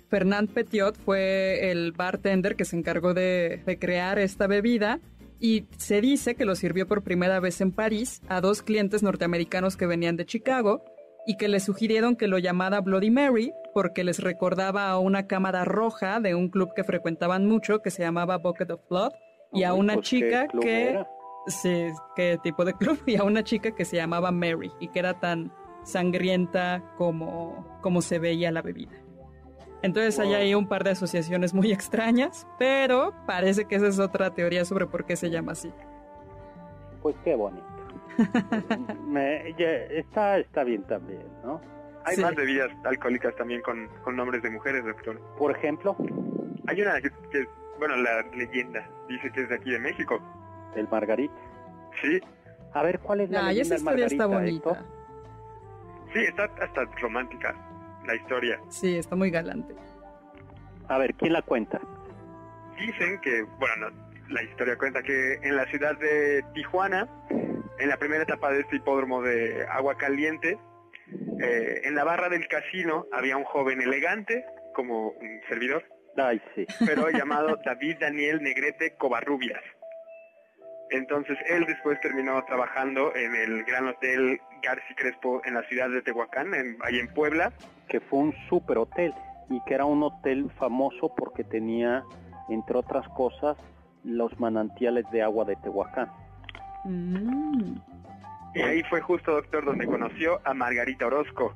Fernand Petiot fue el bartender que se encargó de, de crear esta bebida y se dice que lo sirvió por primera vez en París a dos clientes norteamericanos que venían de Chicago y que le sugirieron que lo llamara Bloody Mary porque les recordaba a una cámara roja de un club que frecuentaban mucho que se llamaba Bucket of Blood y a una pues, chica que sí, qué tipo de club [LAUGHS] y a una chica que se llamaba Mary y que era tan sangrienta como como se veía la bebida. Entonces hay ahí un par de asociaciones muy extrañas, pero parece que esa es otra teoría sobre por qué se llama así. Pues qué bonito. Me, está, está bien también, ¿no? Hay más bebidas alcohólicas también con, nombres de mujeres, doctor. Por ejemplo. Hay una que, bueno, la leyenda dice que es de aquí de México. El Margarita. Sí. A ver, ¿cuál es la leyenda esa historia está bonita. Sí, está hasta romántica la historia. Sí, está muy galante. A ver, ¿quién la cuenta? Dicen que, bueno, la historia cuenta que en la ciudad de Tijuana en la primera etapa de este hipódromo de agua caliente, eh, en la barra del casino había un joven elegante, como un servidor, Ay, sí. pero llamado [LAUGHS] David Daniel Negrete Covarrubias. Entonces él después terminó trabajando en el Gran Hotel Garci Crespo en la ciudad de Tehuacán, en, ahí en Puebla. Que fue un super hotel y que era un hotel famoso porque tenía, entre otras cosas, los manantiales de agua de Tehuacán. Mm. Y ahí fue justo, doctor, donde conoció a Margarita Orozco,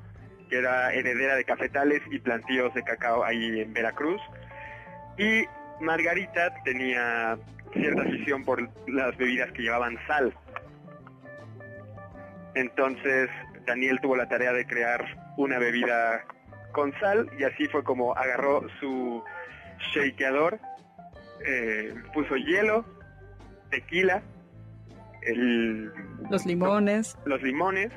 que era heredera de cafetales y plantíos de cacao ahí en Veracruz. Y Margarita tenía cierta afición por las bebidas que llevaban sal. Entonces Daniel tuvo la tarea de crear una bebida con sal y así fue como agarró su shakeador, eh, puso hielo, tequila, el, Los limones. los limones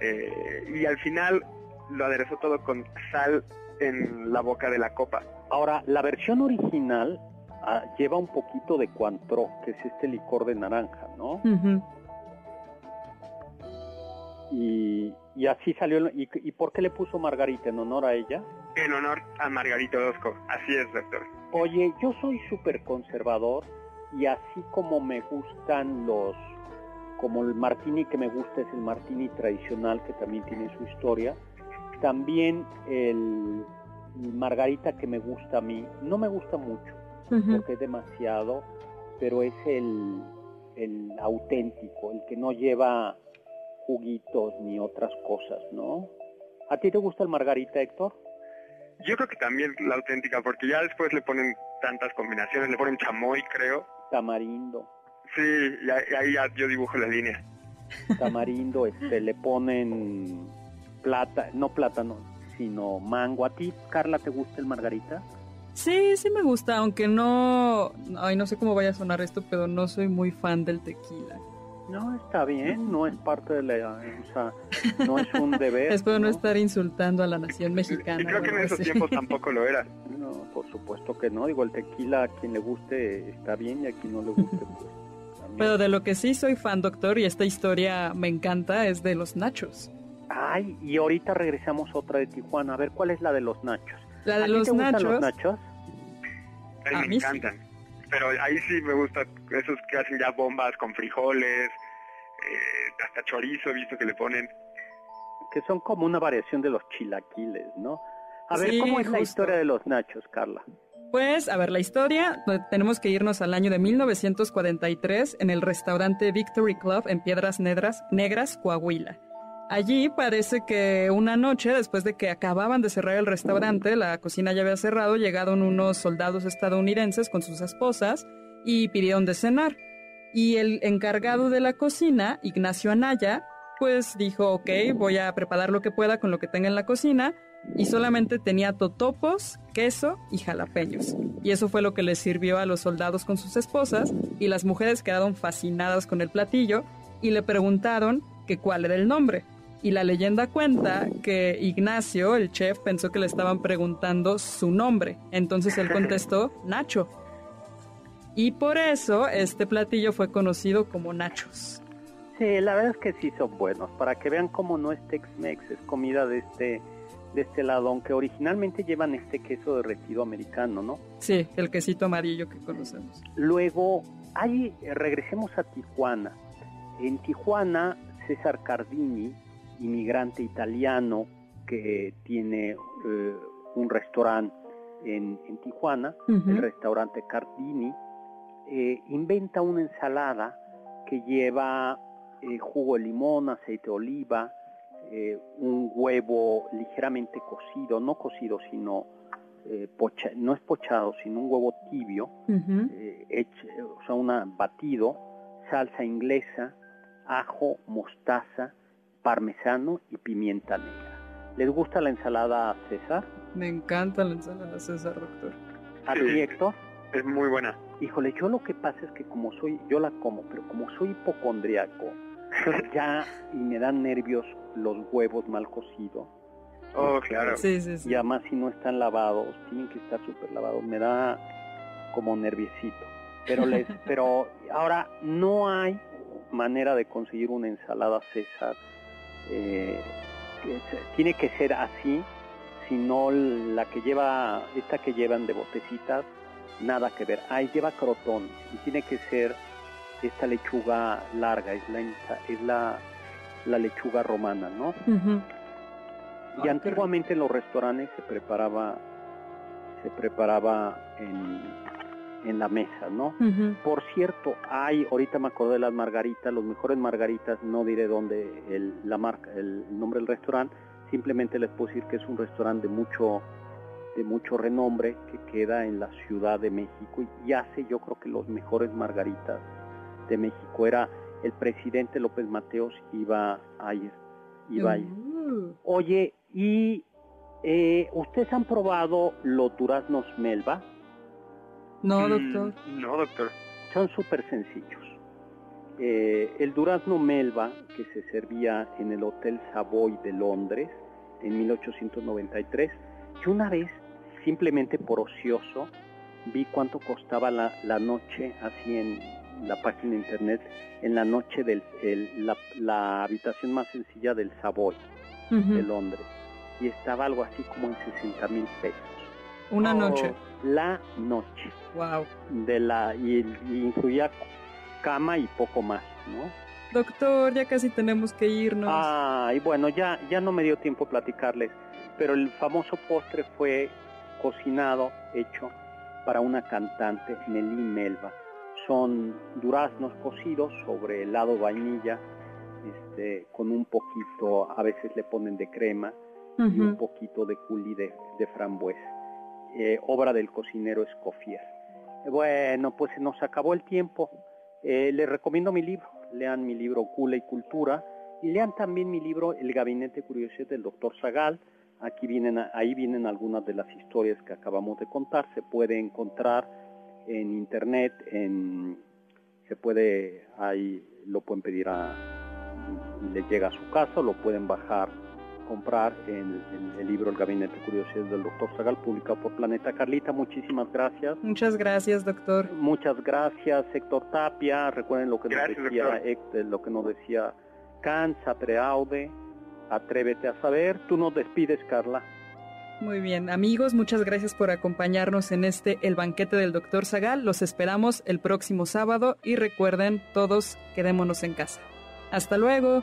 eh, y al final lo aderezó todo con sal en la boca de la copa. Ahora, la versión original ah, lleva un poquito de Cointreau, que es este licor de naranja, ¿no? Ujú. Y, y así salió. el- ¿Y, ¿Y por qué le puso Margarita en honor a ella? En honor a Margarita Orozco. Así es, doctor. Oye, yo soy súper conservador y así como me gustan los, como el martini que me gusta es el martini tradicional que también tiene su historia, también el margarita que me gusta a mí, no me gusta mucho porque es demasiado, pero es el, el auténtico, el que no lleva juguitos ni otras cosas, ¿no? ¿A ti te gusta el margarita, Héctor? Yo creo que también la auténtica, porque ya después le ponen tantas combinaciones, le ponen chamoy, creo. Tamarindo. Sí, y ahí, ahí ya yo dibujo la línea. tamarindo, este, le ponen plata, no plátano, sino mango. ¿A ti, Carla, te gusta el margarita? Sí, sí me gusta, aunque no... Ay, no sé cómo vaya a sonar esto, pero no soy muy fan del tequila. No, está bien, no es parte de la, o sea, no es un [LAUGHS] deber. Espero no ¿no? estar insultando a la nación mexicana. Y creo que en esos tiempos tampoco lo era. No, por supuesto que no. Digo, el tequila a quien le guste está bien y a quien no le guste, pues también. Pero de lo que sí soy fan, doctor, y esta historia me encanta, es de los nachos. Ay, y ahorita regresamos otra de Tijuana. A ver, ¿cuál es la de los nachos? La ¿A de ti los te gustan nachos, los nachos? A mí A me mí sí. Pero ahí sí me gusta esos que hacen ya bombas con frijoles, eh, hasta chorizo, he visto que le ponen. Que son como una variación de los chilaquiles, ¿no? A ver, ¿cómo es la historia de los nachos, Carla? Pues, a ver, la historia, pues, tenemos que irnos al año de 1943 en el restaurante Victory Club en Piedras Negras, Negras, Coahuila. Allí parece que una noche, después de que acababan de cerrar el restaurante, la cocina ya había cerrado, llegaron unos soldados estadounidenses con sus esposas y pidieron de cenar. Y el encargado de la cocina, Ignacio Anaya, pues dijo, ok, voy a preparar lo que pueda con lo que tenga en la cocina, y solamente tenía totopos, queso y jalapeños. Y eso fue lo que les sirvió a los soldados con sus esposas, y las mujeres quedaron fascinadas con el platillo y le preguntaron que cuál era el nombre. Y la leyenda cuenta que Ignacio, el chef, pensó que le estaban preguntando su nombre. Entonces él contestó Nacho. Y por eso este platillo fue conocido como Nachos. Sí, la verdad es que sí son buenos. Para que vean cómo no es Tex-Mex, es comida de este, de este lado, aunque originalmente llevan este queso derretido americano, ¿no? Sí, el quesito amarillo que conocemos. Luego, ahí regresemos a Tijuana. En Tijuana, César Cardini, inmigrante italiano que tiene eh, un restaurante en, en Tijuana, el restaurante Cardini, eh, inventa una ensalada que lleva eh, jugo de limón, aceite de oliva, un huevo ligeramente cocido, no cocido, sino eh, pocha- no es pochado, sino un huevo tibio, eh, hecho- o sea, una batido, salsa inglesa, ajo, mostaza, parmesano y pimienta negra. ¿Les gusta la ensalada César? Me encanta la ensalada César, doctor. ¿A Sí. ti, Héctor? Es muy buena. Híjole, yo lo que pasa es que como soy, yo la como, pero como soy hipocondriaco, [LAUGHS] ya y me dan nervios los huevos mal cocidos. Oh, claro. Sí, sí, sí. Y además si no están lavados, tienen que estar súper lavados, me da como nerviosito. Pero les, [LAUGHS] pero ahora no hay manera de conseguir una ensalada César. Eh, tiene que ser así, sino la que lleva, esta que llevan de botecitas, nada que ver. Ahí lleva crotón y tiene que ser esta lechuga larga, es la, es la, la lechuga romana, ¿no? Y antiguamente en los restaurantes se preparaba, se preparaba en, en la mesa, ¿no? Por cierto, hay, ahorita me acuerdo de las margaritas, los mejores margaritas, no diré dónde el, la marca, el nombre del restaurante, simplemente les puedo decir que es un restaurante de mucho de mucho renombre que queda en la Ciudad de México y hace yo creo que los mejores margaritas de México. Era el presidente López Mateos iba a ir. Iba a ir. Uh. Oye, ¿y eh, ustedes han probado los duraznos Melba? No, mm, doctor. no, doctor. Son súper sencillos. Eh, el durazno Melba, que se servía en el Hotel Savoy de Londres en 1893, yo una vez, simplemente por ocioso, vi cuánto costaba la, la noche así en la página de internet en la noche de la, habitación más sencilla del Savoy de Londres y estaba algo así como en 60 mil pesos. Una oh, noche. La noche. Wow. De la y, incluía cama y poco más, ¿no? Doctor, ya casi tenemos que irnos. Ah, y bueno, ya ya no me dio tiempo platicarles, pero el famoso postre fue cocinado, hecho para una cantante, Nelly Melba son duraznos cocidos sobre helado vainilla, este, con un poquito, a veces le ponen de crema y un poquito de culi de, frambuesa. Eh, obra del cocinero Escoffier. bueno, pues se nos acabó el tiempo. Eh, les recomiendo mi libro. Lean mi libro Cula y Cultura y lean también mi libro El Gabinete Curiosidad del Doctor Zagal. Aquí vienen, ahí vienen algunas de las historias que acabamos de contar. Se puede encontrar en internet, en, se puede, ahí lo pueden pedir a, le llega a su casa, lo pueden bajar, comprar en, el libro El Gabinete de Curiosidades del Doctor Zagal, publicado por Planeta Carlita. Muchísimas gracias. Muchas gracias, doctor. Muchas gracias, Héctor Tapia. Recuerden lo que nos decía Héctor, lo que nos decía Kant, Aude, atrévete a saber. Tú nos despides, Carla. Muy bien, amigos, muchas gracias por acompañarnos en este El banquete del Dr. Zagal. Los esperamos el próximo sábado y recuerden, todos quedémonos en casa. Hasta luego.